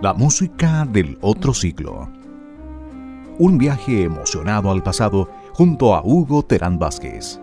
la música del otro siglo. Un viaje emocionado al pasado junto a Hugo Terán Vázquez.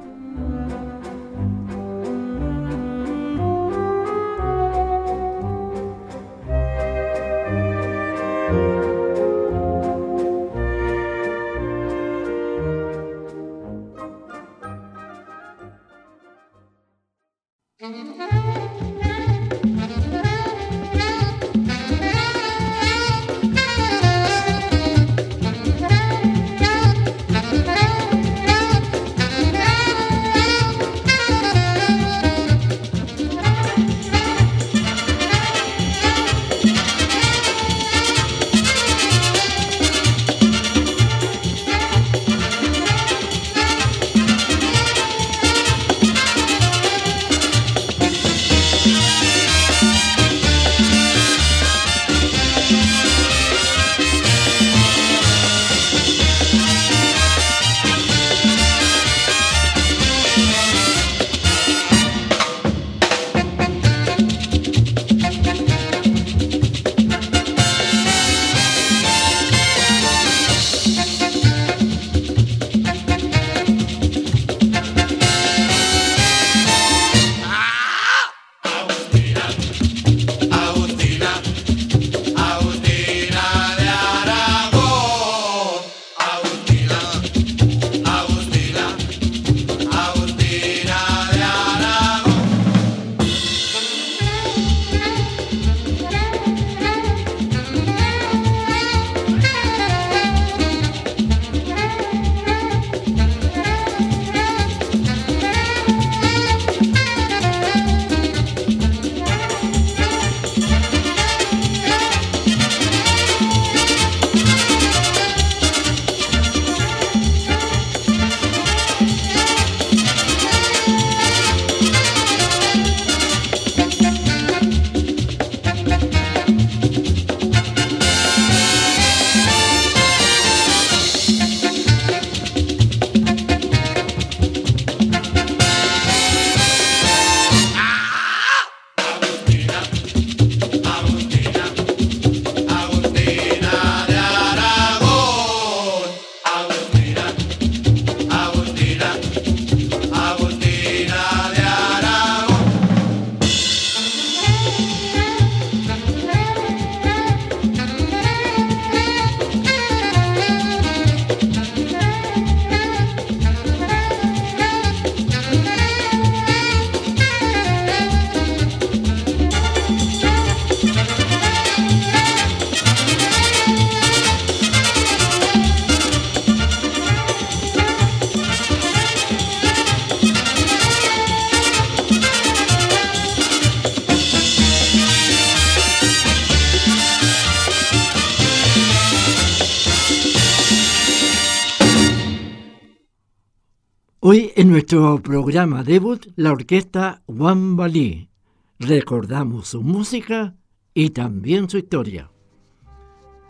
Nuestro programa debut, la orquesta Wambali. Recordamos su música y también su historia.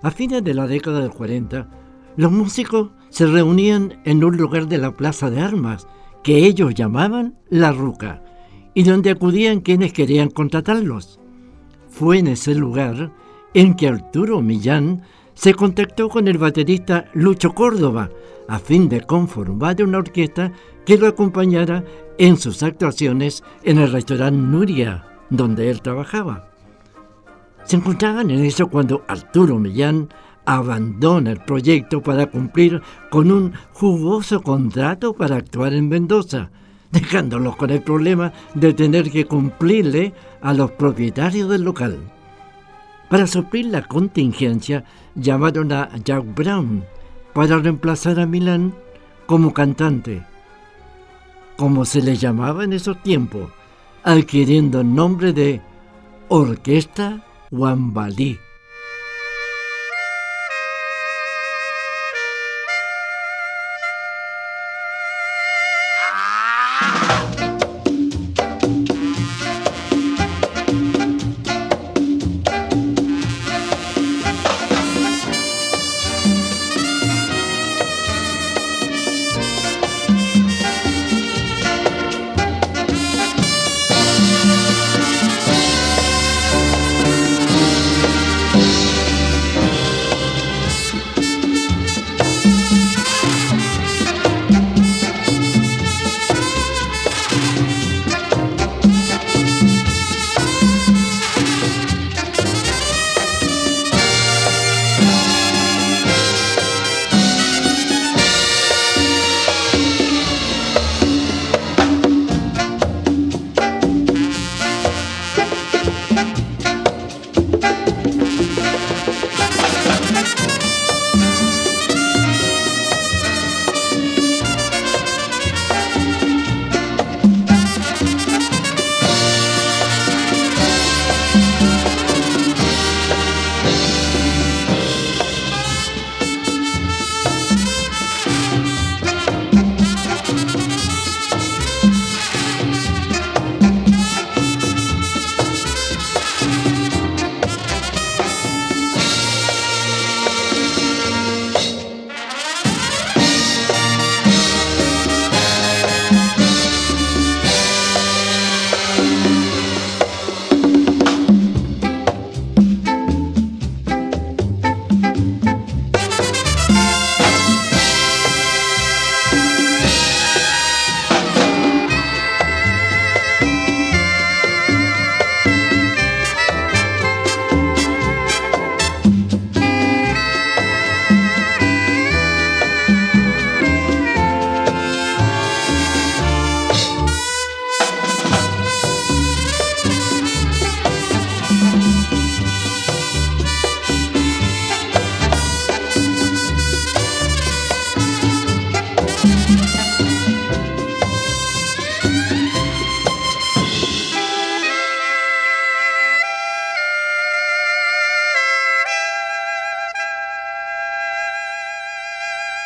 A fines de la década del 40, los músicos se reunían en un lugar de la Plaza de Armas que ellos llamaban La Ruca y donde acudían quienes querían contratarlos. Fue en ese lugar en que Arturo Millán se contactó con el baterista Lucho Córdoba a fin de conformar una orquesta que lo acompañara en sus actuaciones en el restaurante Nuria, donde él trabajaba. Se encontraban en eso cuando Arturo Millán abandona el proyecto para cumplir con un jugoso contrato para actuar en Mendoza, dejándolos con el problema de tener que cumplirle a los propietarios del local. Para suplir la contingencia, llamaron a Jack Brown para reemplazar a Milán como cantante, como se le llamaba en esos tiempos, adquiriendo el nombre de Orquesta Wambalí.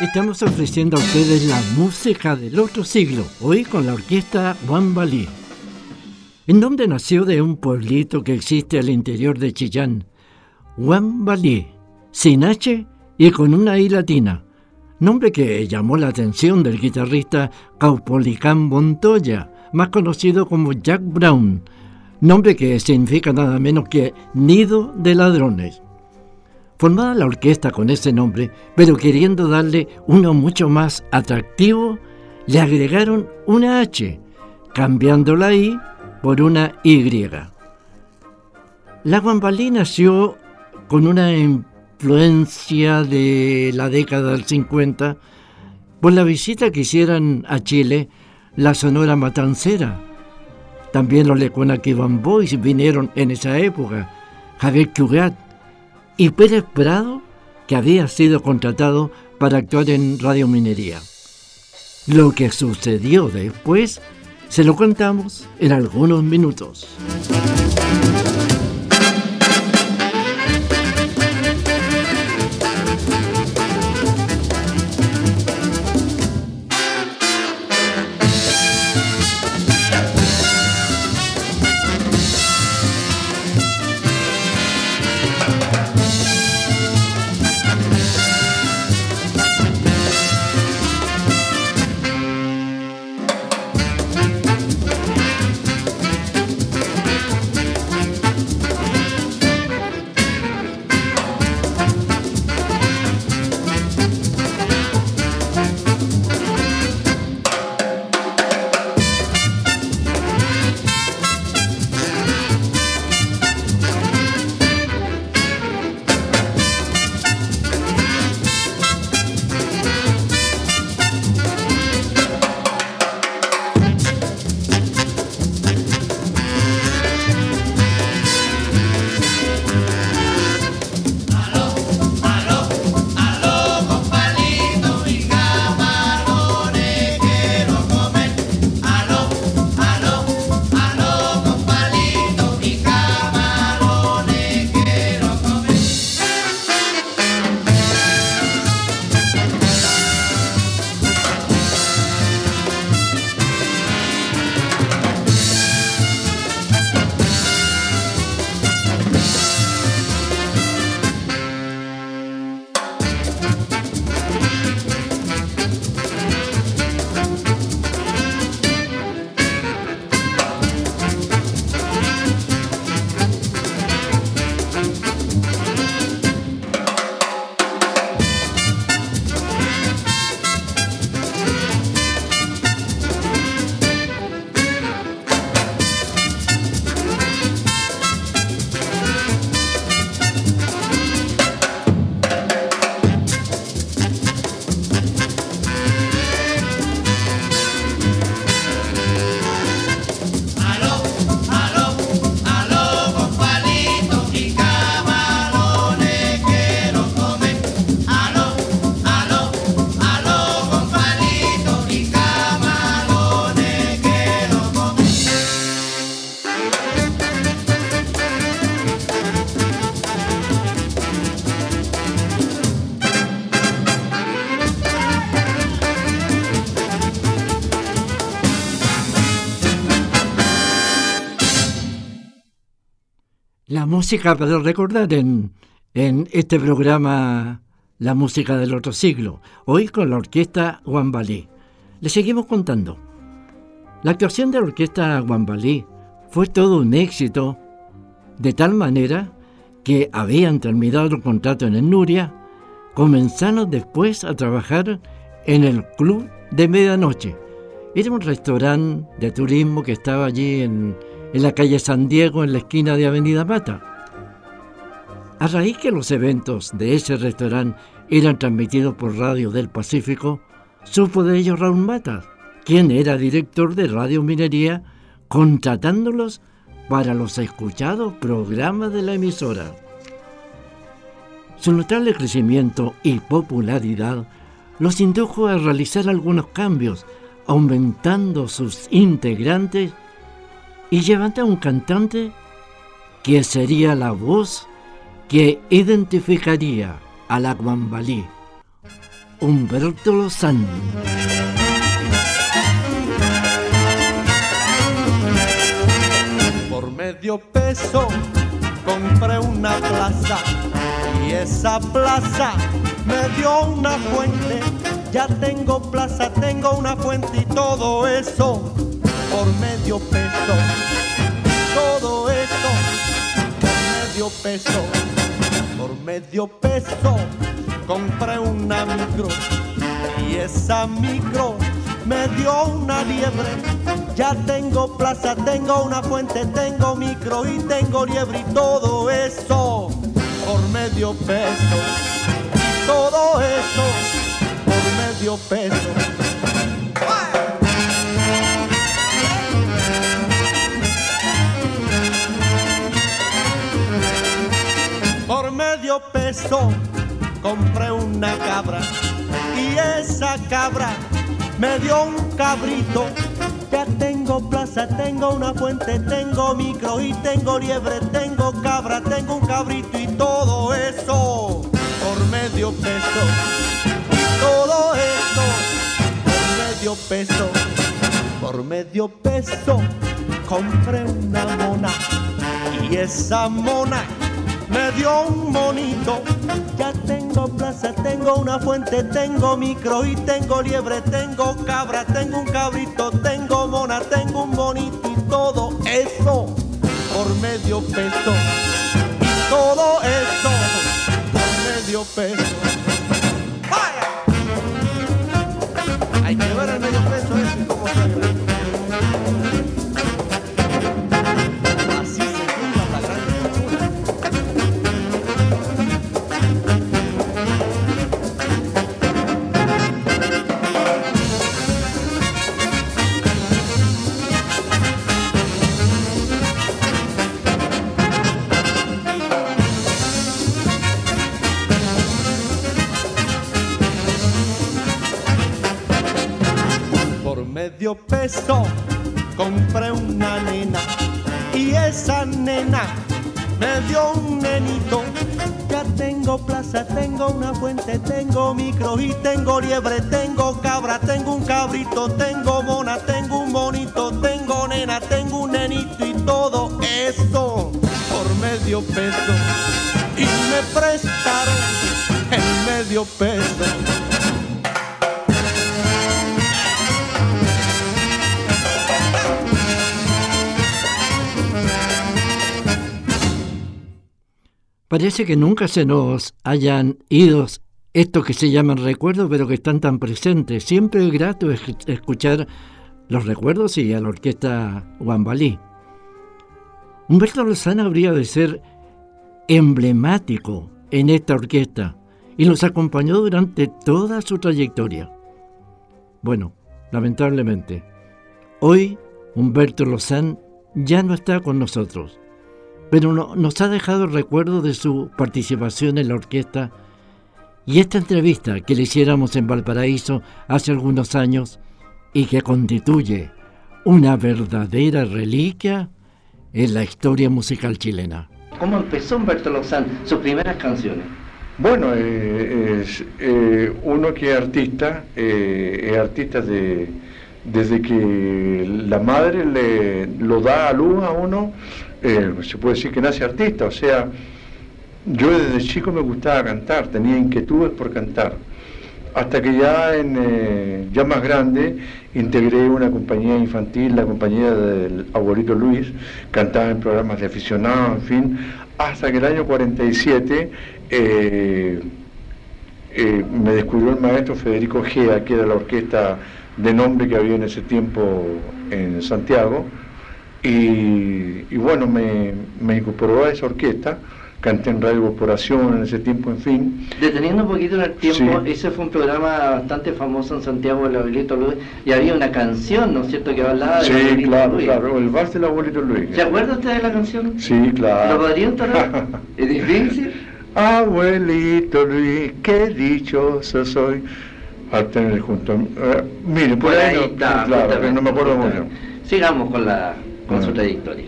Estamos ofreciendo a ustedes la música del otro siglo, hoy con la orquesta Wambali. El nombre nació de un pueblito que existe al interior de Chillán, Wambali, sin H y con una I latina, nombre que llamó la atención del guitarrista Caupolicán Montoya, más conocido como Jack Brown, nombre que significa nada menos que nido de ladrones. Formada la orquesta con ese nombre, pero queriendo darle uno mucho más atractivo, le agregaron una H, cambiando la I por una Y. La Guambalí nació con una influencia de la década del 50 por la visita que hicieron a Chile la Sonora Matancera. También los Lecuona Boys vinieron en esa época, Javier Cugat, y Pérez Prado, que había sido contratado para actuar en Radio Minería. Lo que sucedió después se lo contamos en algunos minutos. Música para recordar en, en este programa La música del otro siglo, hoy con la orquesta Guambalí. Le seguimos contando. La actuación de la orquesta Guambalí fue todo un éxito, de tal manera que habían terminado el contrato en el Nuria, comenzaron después a trabajar en el Club de Medianoche. Era un restaurante de turismo que estaba allí en, en la calle San Diego, en la esquina de Avenida Mata. A raíz que los eventos de ese restaurante eran transmitidos por Radio del Pacífico, supo de ellos Raúl Mata, quien era director de Radio Minería, contratándolos para los escuchados programas de la emisora. Su notable crecimiento y popularidad los indujo a realizar algunos cambios, aumentando sus integrantes y llevando a un cantante que sería la voz que identificaría a la Guambalí, Humberto Lozano. Por medio peso compré una plaza y esa plaza me dio una fuente. Ya tengo plaza, tengo una fuente y todo eso por medio peso. Todo eso por medio peso. Por medio peso compré una micro y esa micro me dio una liebre. Ya tengo plaza, tengo una fuente, tengo micro y tengo liebre y todo eso por medio peso. Todo eso por medio peso. Medio peso compré una cabra y esa cabra me dio un cabrito. Ya tengo plaza, tengo una fuente, tengo micro y tengo liebre, tengo cabra, tengo un cabrito y todo eso por medio peso. Todo eso por medio peso. Por medio peso compré una mona y esa mona me dio un monito. Ya tengo plaza, tengo una fuente, tengo micro y tengo liebre, tengo cabra, tengo un cabrito, tengo mona, tengo un monito y todo eso por medio peso. Y todo eso por medio peso. Liebre, tengo cabra, tengo un cabrito, tengo mona, tengo un monito, tengo nena, tengo un nenito y todo eso por medio peso. Y me prestaron el medio peso. Parece que nunca se nos hayan ido estos que se llaman recuerdos, pero que están tan presentes. Siempre es grato es- escuchar los recuerdos y a la orquesta Guambalí. Humberto Lozano habría de ser emblemático en esta orquesta y los acompañó durante toda su trayectoria. Bueno, lamentablemente, hoy Humberto Lozano ya no está con nosotros pero no- nos ha dejado el recuerdo de su participación en la orquesta y esta entrevista que le hiciéramos en Valparaíso hace algunos años y que constituye una verdadera reliquia en la historia musical chilena. ¿Cómo empezó Humberto Lozano sus primeras canciones? Bueno, eh, es, eh, uno que es artista, eh, es artista de, desde que la madre le lo da a luz a uno, eh, se puede decir que nace artista, o sea, yo desde chico me gustaba cantar, tenía inquietudes por cantar, hasta que ya, en, eh, ya más grande integré una compañía infantil, la compañía del abuelito Luis, cantaba en programas de aficionados, en fin, hasta que el año 47 eh, eh, me descubrió el maestro Federico Gea, que era la orquesta de nombre que había en ese tiempo en Santiago, y, y bueno, me, me incorporó a esa orquesta, canté en Radio Corporación en ese tiempo, en fin. Deteniendo un poquito en el tiempo, Sí. ese fue un programa bastante famoso en Santiago, el abuelito Luis, y había una canción, ¿no es cierto?, que hablaba del Sí, abuelito claro, Luis. claro, el vals del abuelito Luis. ¿Se acuerda usted de la canción? Sí, claro. ¿Lo podría entonar? ¿Es difícil? Abuelito Luis, qué dichoso soy al tener junto a mí. Eh, mire, por, ahí, no, está, claro, pero no me acuerdo mucho. Sigamos con, la, con su Ah. trayectoria.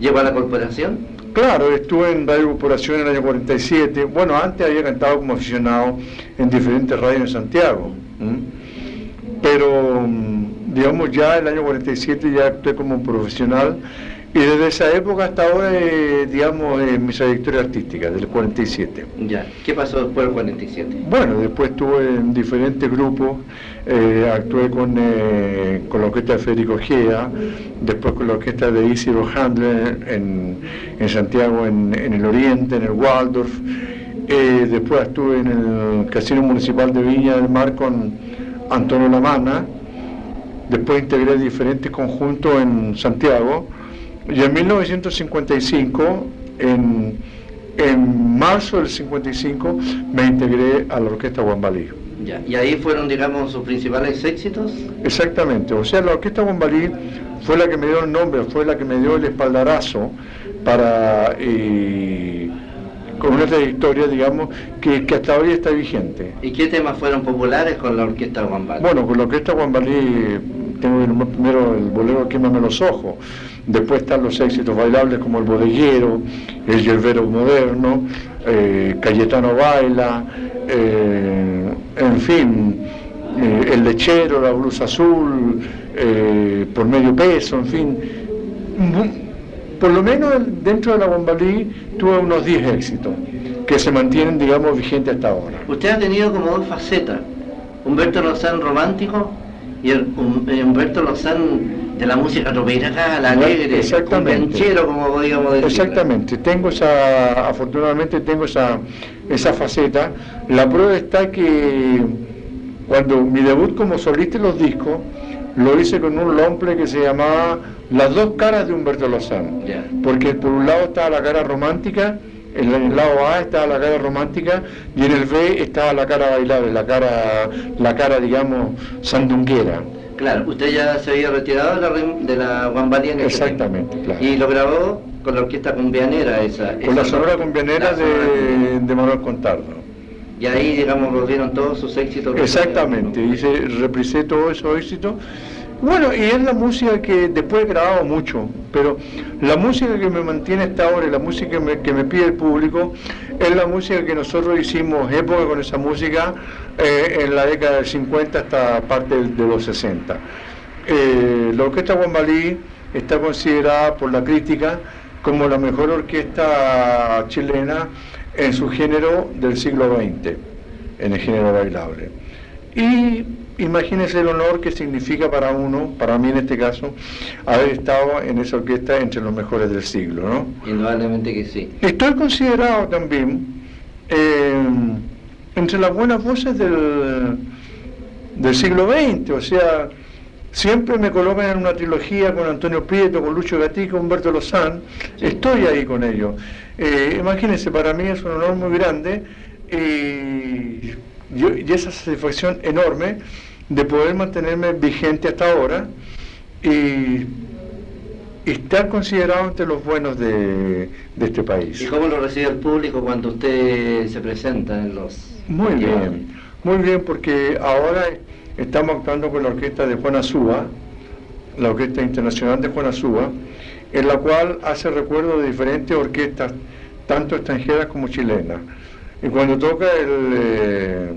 Llegó a la corporación, Claro, estuve en Radio Corporación en el año 47. Bueno, antes había cantado como aficionado en diferentes radios en Santiago. Pero, mm, digamos, ya en el año 47 ya actué como profesional y desde esa época hasta ahora, eh, digamos, en mi trayectoria artística, del 47. Ya, ¿qué pasó después del 47? Bueno, después estuve en diferentes grupos, eh, actué con, eh, con la orquesta de Federico Gea, después con la orquesta de Isidro Handler en, en Santiago, en, en, el Oriente, en el Waldorf. después estuve en el Casino Municipal de Viña del Mar con Antonio Lamana. Después integré diferentes conjuntos en Santiago y en 1955, en, en marzo del 55, me integré a la Orquesta Guambalí. Ya, ¿Y ahí fueron, digamos, sus principales éxitos? Exactamente, o sea, la Orquesta Guambalí fue la que me dio el nombre, fue la que me dio el espaldarazo para... con una trayectoria, digamos, que, que, hasta hoy está vigente. ¿Y qué temas fueron populares con la Orquesta Guambalí? Bueno, con la Orquesta Guambalí tengo primero el bolero Quémame los ojos, después están los éxitos bailables como el bodeguero, el yerbero moderno, eh, Cayetano Baila, eh, en fin, eh, el lechero, la blusa azul, por medio peso, en fin. Por lo menos dentro de la bombalí tuve unos 10 éxitos que se mantienen, digamos, vigentes hasta ahora. Usted ha tenido como dos facetas, Humberto Lozán romántico y Humberto Lozán de la música tropera la alegre, Exactamente. como podríamos decir. Exactamente, tengo esa, afortunadamente tengo esa, esa faceta. La prueba está que cuando mi debut como solista en los discos, lo hice con un lomple que se llamaba Las dos caras de Humberto Lozán. Porque por un lado estaba la cara romántica, en el lado A estaba la cara romántica y en el B estaba la cara bailable, la cara, la cara digamos, sandunguera. Claro, usted ya se había retirado de la, de en Exactamente, claro. Y lo grabó con la orquesta cumbianera esa. Con la sonora cumbianera de, de, Manuel Contardo. Y ahí, digamos, volvieron todos sus éxitos. Exactamente, y se reprisé todos esos éxitos bueno, y es la música que después he grabado mucho, pero la música que me mantiene hasta ahora, la música que me, pide el público, es la música que nosotros hicimos época con esa música eh, en la década del 50 hasta parte de los 60. Eh, la Orquesta Guambalí está considerada por la crítica como la mejor orquesta chilena en su género del siglo XX, en el género bailable. Y imagínese el honor que significa para uno, para mí en este caso, haber estado en esa orquesta entre los mejores del siglo, ¿no? Indudablemente que sí. Estoy considerado también eh, entre las buenas voces del, del siglo XX, o sea, siempre me colocan en una trilogía con Antonio Prieto, con Lucho Gatica, Humberto Lozán, estoy ahí con ellos. Eh, imagínense, para mí es un honor muy grande y, y esa satisfacción enorme de poder mantenerme vigente hasta ahora y estar considerado entre los buenos de, este país. ¿Y cómo lo recibe el público cuando usted se presenta en los... Muy bien, muy bien, porque ahora estamos actuando con la orquesta de Juan Azúa, la Orquesta Internacional de Juan Azúa, en la cual hace recuerdo de diferentes orquestas, tanto extranjeras como chilenas. Y cuando toca el, eh,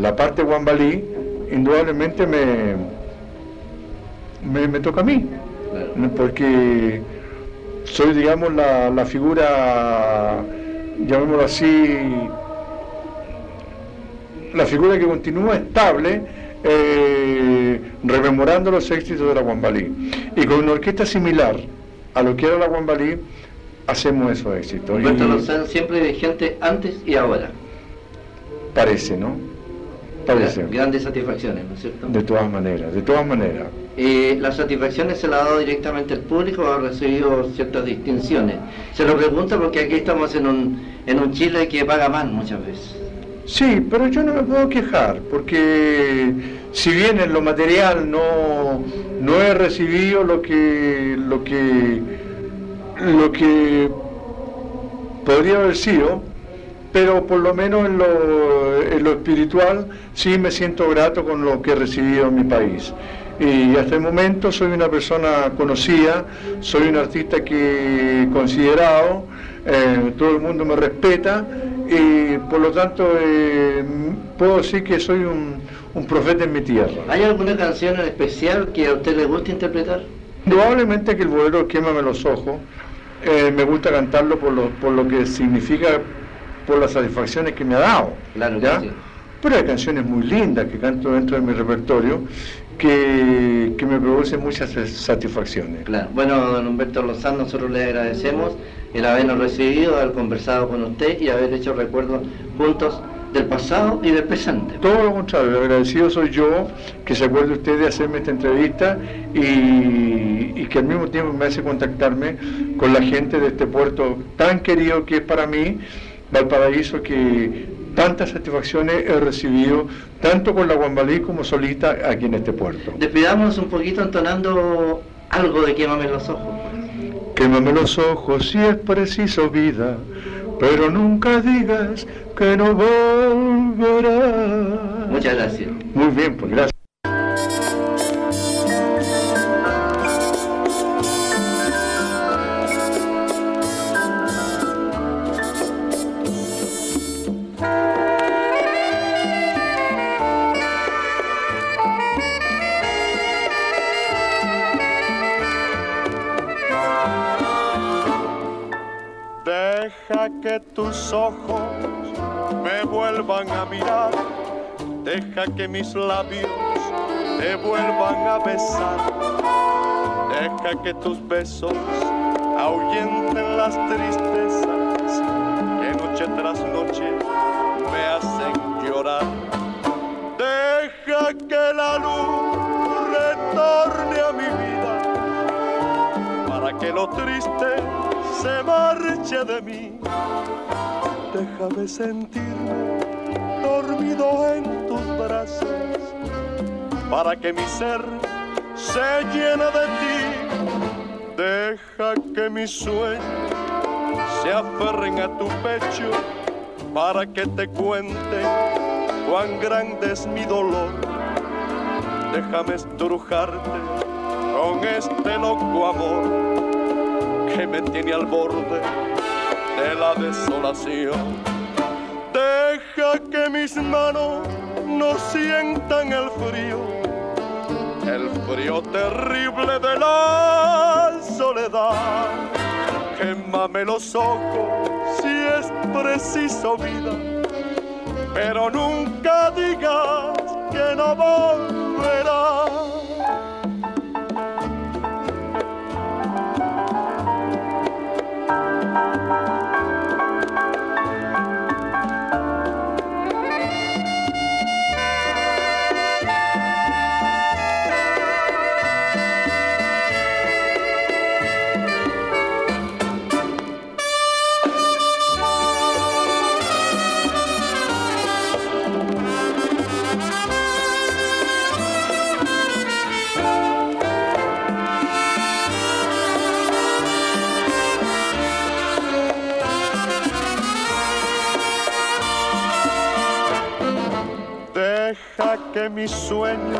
la parte guambalí, indudablemente me, me, toca a mí, porque soy, digamos, la, la figura, llamémoslo así, la figura que continúa estable, eh, rememorando los éxitos de la Guambalí. Y con una orquesta similar a lo que era la Guambalí, hacemos esos éxitos. Humberto siempre vigente antes y ahora. Parece, ¿no? Grandes satisfacciones, ¿no es cierto? De todas maneras, de todas maneras. Eh, ¿Las satisfacciones se las ha dado directamente al público o ha recibido ciertas distinciones? Se lo pregunto porque aquí estamos en un, en un Chile que paga más muchas veces. Sí, pero yo no me puedo quejar, porque si bien en lo material no, no he recibido lo que, lo que, lo que podría haber sido, pero por lo menos en lo, en lo, espiritual sí me siento grato con lo que he recibido en mi país. Y hasta el momento soy una persona conocida, soy un artista que considerado, eh, todo el mundo me respeta y por lo tanto eh, puedo decir que soy un, un profeta en mi tierra. ¿Hay alguna canción en especial que a usted le guste interpretar? Probablemente que el bolero Quémame los ojos, eh, me gusta cantarlo por lo, por lo que significa, por las satisfacciones que me ha dado. Claro ¿ya? sí. Pero hay canciones muy lindas que canto dentro de mi repertorio que, que me producen muchas satisfacciones. Claro. Bueno, don Humberto Lozano, nosotros le agradecemos el habernos recibido, haber conversado con usted y haber hecho recuerdos juntos del pasado y del presente. Todo lo contrario, el agradecido soy yo que se acuerde usted de hacerme esta entrevista y, y que al mismo tiempo me hace contactarme con la gente de este puerto tan querido que es para mí, Valparaíso, que tantas satisfacciones he recibido, tanto con la Guambalí como solita aquí en este puerto. Despidámonos un poquito entonando algo de Quémame los ojos. Quémame los ojos si es preciso vida, pero nunca digas que no volverá. Muchas gracias. Muy bien, pues gracias. Deja que mis labios te vuelvan a besar. Deja que tus besos ahuyenten las tristezas que noche tras noche me hacen llorar. Deja que la luz retorne a mi vida para que lo triste se marche de mí. Déjame sentirme dormido en para que mi ser se llene de ti. Deja que mis sueños se aferren a tu pecho para que te cuente cuán grande es mi dolor. Déjame estrujarte con este loco amor que me tiene al borde de la desolación. Deja que mis manos no sientan el frío, el frío terrible de la soledad. Quémame los ojos si es preciso vida, pero nunca digas que no volverás. Que mis sueños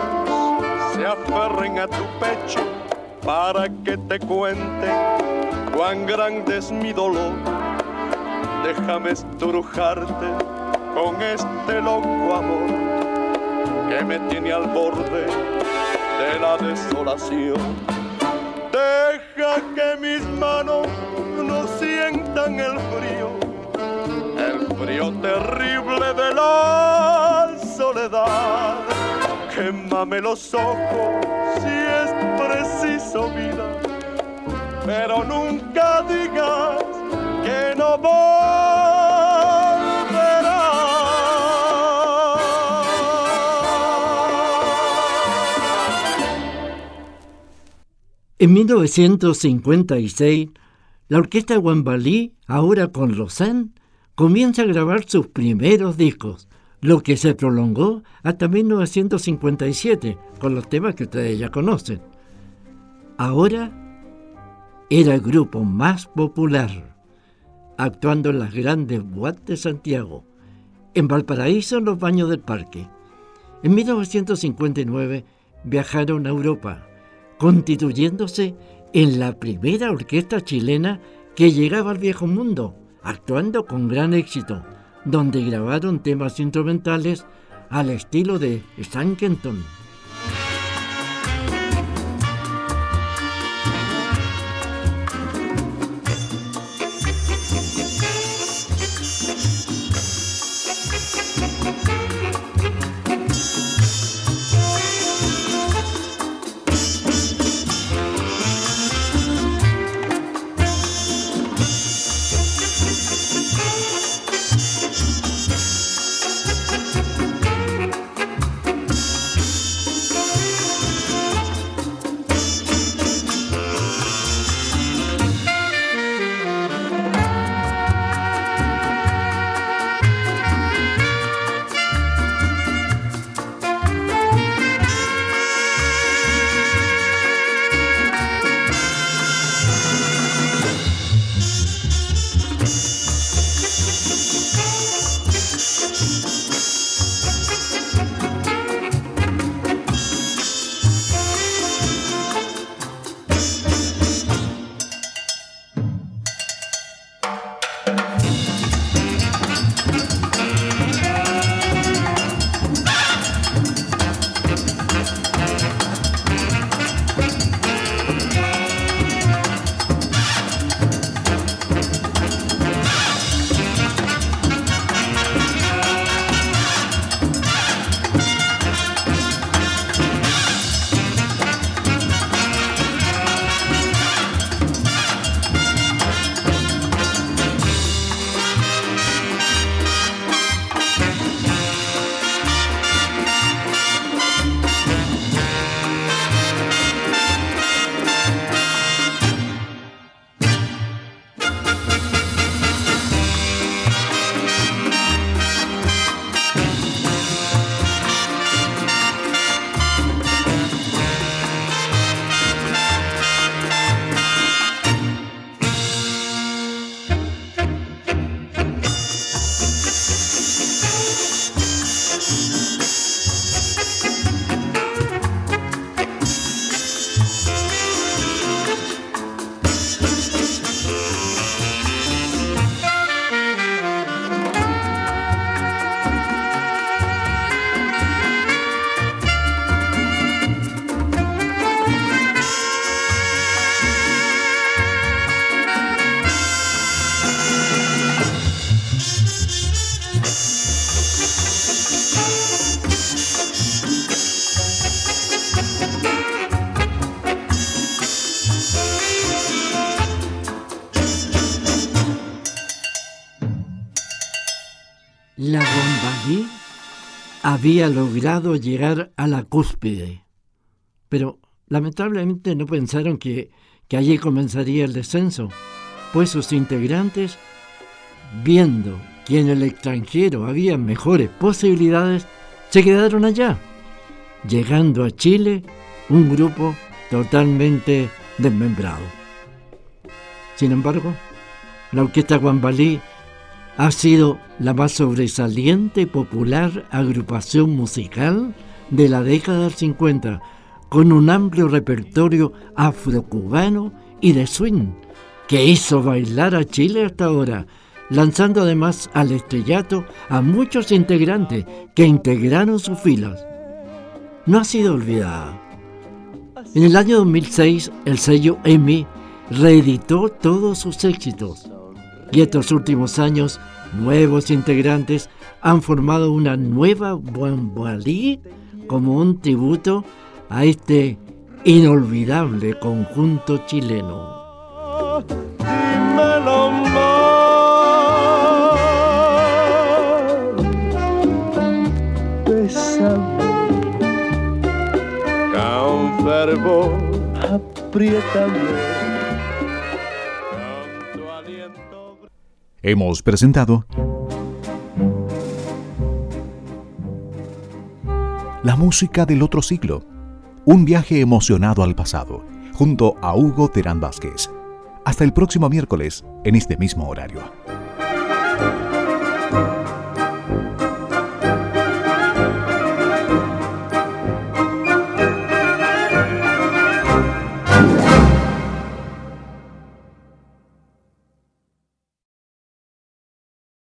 se aferren a tu pecho para que te cuenten cuán grande es mi dolor. Déjame estrujarte con este loco amor que me tiene al borde de la desolación. Deja que mis manos no sientan el frío, el frío terrible de Quémame los ojos si es preciso vida, pero nunca digas que no volverás. En 1956, la orquesta Guambalí, ahora con Lausanne, comienza a grabar sus primeros discos, lo que se prolongó hasta 1957 con los temas que ustedes ya conocen. Ahora era el grupo más popular, actuando en las grandes boates de Santiago, en Valparaíso en los baños del parque. En 1959 viajaron a Europa, constituyéndose en la primera orquesta chilena que llegaba al viejo mundo, actuando con gran éxito, donde grabaron temas instrumentales al estilo de Kenton. había logrado llegar a la cúspide. Pero lamentablemente no pensaron que, que allí comenzaría el descenso, pues sus integrantes, viendo que en el extranjero había mejores posibilidades, se quedaron allá, llegando a Chile un grupo totalmente desmembrado. Sin embargo, la orquesta Guambalí ha sido la más sobresaliente y popular agrupación musical de la década del 50, con un amplio repertorio afrocubano y de swing, que hizo bailar a Chile hasta ahora, lanzando además al estrellato a muchos integrantes que integraron sus filas. No ha sido olvidada. En el año 2006, el sello EMI reeditó todos sus éxitos y estos últimos años, nuevos integrantes han formado una nueva Buambalí como un tributo a este inolvidable conjunto chileno. Hemos presentado La música del otro siglo, un viaje emocionado al pasado, junto a Hugo Terán Vázquez. Hasta el próximo miércoles, en este mismo horario.